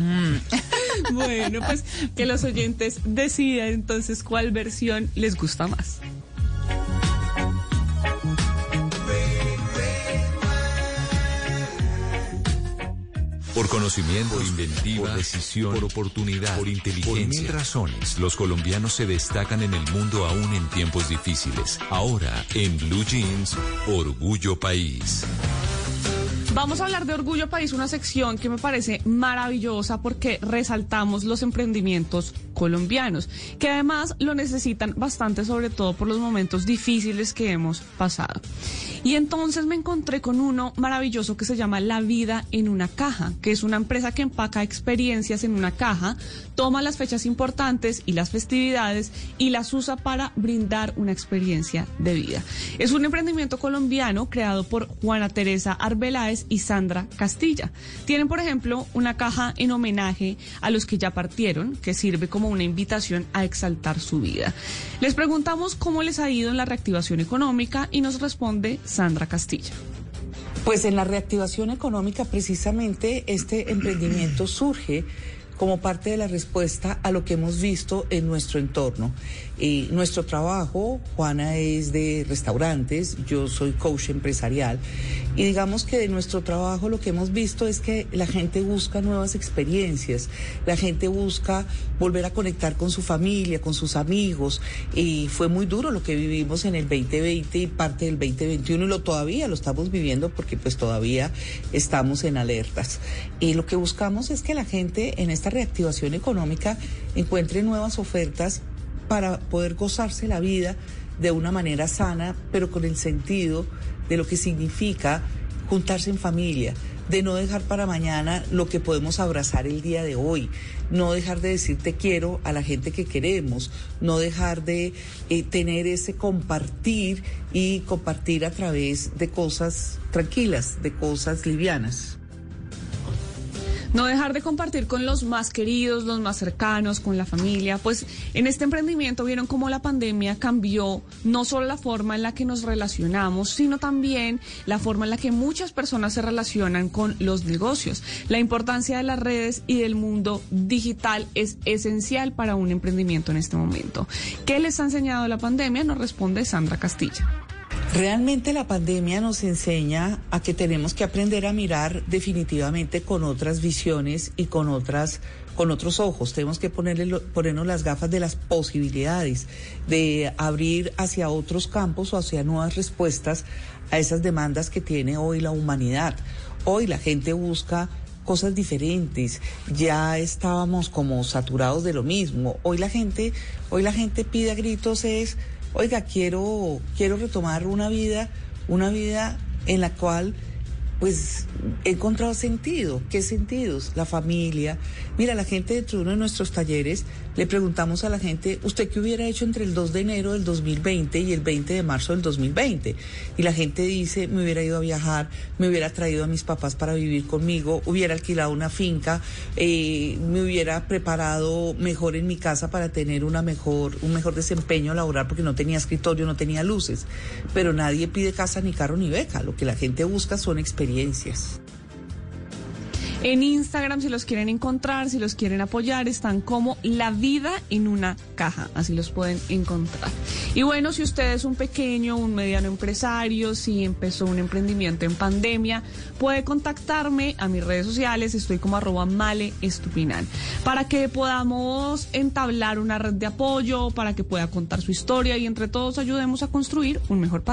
Bueno, pues que los oyentes decidan entonces cuál versión les gusta más. Por conocimiento, por inventiva, por decisión, por oportunidad, por inteligencia. Por mil razones, los colombianos se destacan en el mundo aún en tiempos difíciles. Ahora, en Blue Jeans, Orgullo País. Vamos a hablar de Orgullo País, una sección que me parece maravillosa porque resaltamos los emprendimientos colombianos, que además lo necesitan bastante, sobre todo por los momentos difíciles que hemos pasado. Y entonces me encontré con uno maravilloso que se llama La Vida en una Caja, que es una empresa que empaca experiencias en una caja, toma las fechas importantes y las festividades y las usa para brindar una experiencia de vida. Es un emprendimiento colombiano creado por Juana Teresa Arbeláez y Sandra Castilla. Tienen, por ejemplo, una caja en homenaje a los que ya partieron, que sirve como una invitación a exaltar su vida. Les preguntamos cómo les ha ido en la reactivación económica y nos responde Sandra Castilla. Pues en la reactivación económica precisamente este emprendimiento surge como parte de la respuesta a lo que hemos visto en nuestro entorno. Eh, nuestro trabajo, Juana es de restaurantes, yo soy coach empresarial, y digamos que de nuestro trabajo lo que hemos visto es que la gente busca nuevas experiencias, la gente busca volver a conectar con su familia, con sus amigos, y fue muy duro lo que vivimos en el 2020 y parte del 2021 y lo todavía lo estamos viviendo porque pues todavía estamos en alertas. Y lo que buscamos es que la gente en esta reactivación económica encuentre nuevas ofertas para poder gozarse la vida de una manera sana, pero con el sentido de lo que significa juntarse en familia, de no dejar para mañana lo que podemos abrazar el día de hoy, no dejar de decir te quiero a la gente que queremos, no dejar de eh, tener ese compartir y compartir a través de cosas tranquilas, de cosas livianas. No dejar de compartir con los más queridos, los más cercanos, con la familia. Pues en este emprendimiento vieron cómo la pandemia cambió no solo la forma en la que nos relacionamos, sino también la forma en la que muchas personas se relacionan con los negocios. La importancia de las redes y del mundo digital es esencial para un emprendimiento en este momento. ¿Qué les ha enseñado la pandemia? Nos responde Sandra Castilla. Realmente la pandemia nos enseña a que tenemos que aprender a mirar definitivamente con otras visiones y con otras con otros ojos. Tenemos que ponerle, ponernos las gafas de las posibilidades, de abrir hacia otros campos o hacia nuevas respuestas a esas demandas que tiene hoy la humanidad. Hoy la gente busca cosas diferentes. Ya estábamos como saturados de lo mismo. Hoy la gente, hoy la gente pide a gritos es oiga, quiero, quiero retomar una vida, una vida en la cual pues he encontrado sentido. ¿Qué sentidos? La familia. Mira, la gente dentro de uno de nuestros talleres le preguntamos a la gente, ¿usted qué hubiera hecho entre el 2 de enero del 2020 y el 20 de marzo del 2020? Y la gente dice, me hubiera ido a viajar, me hubiera traído a mis papás para vivir conmigo, hubiera alquilado una finca, eh, me hubiera preparado mejor en mi casa para tener una mejor, un mejor desempeño laboral porque no tenía escritorio, no tenía luces. Pero nadie pide casa, ni carro, ni beca. Lo que la gente busca son experiencias. En Instagram, si los quieren encontrar, si los quieren apoyar, están como La Vida en una Caja. Así los pueden encontrar. Y bueno, si usted es un pequeño, un mediano empresario, si empezó un emprendimiento en pandemia, puede contactarme a mis redes sociales. Estoy como arroba male estupinal. Para que podamos entablar una red de apoyo, para que pueda contar su historia y entre todos ayudemos a construir un mejor país.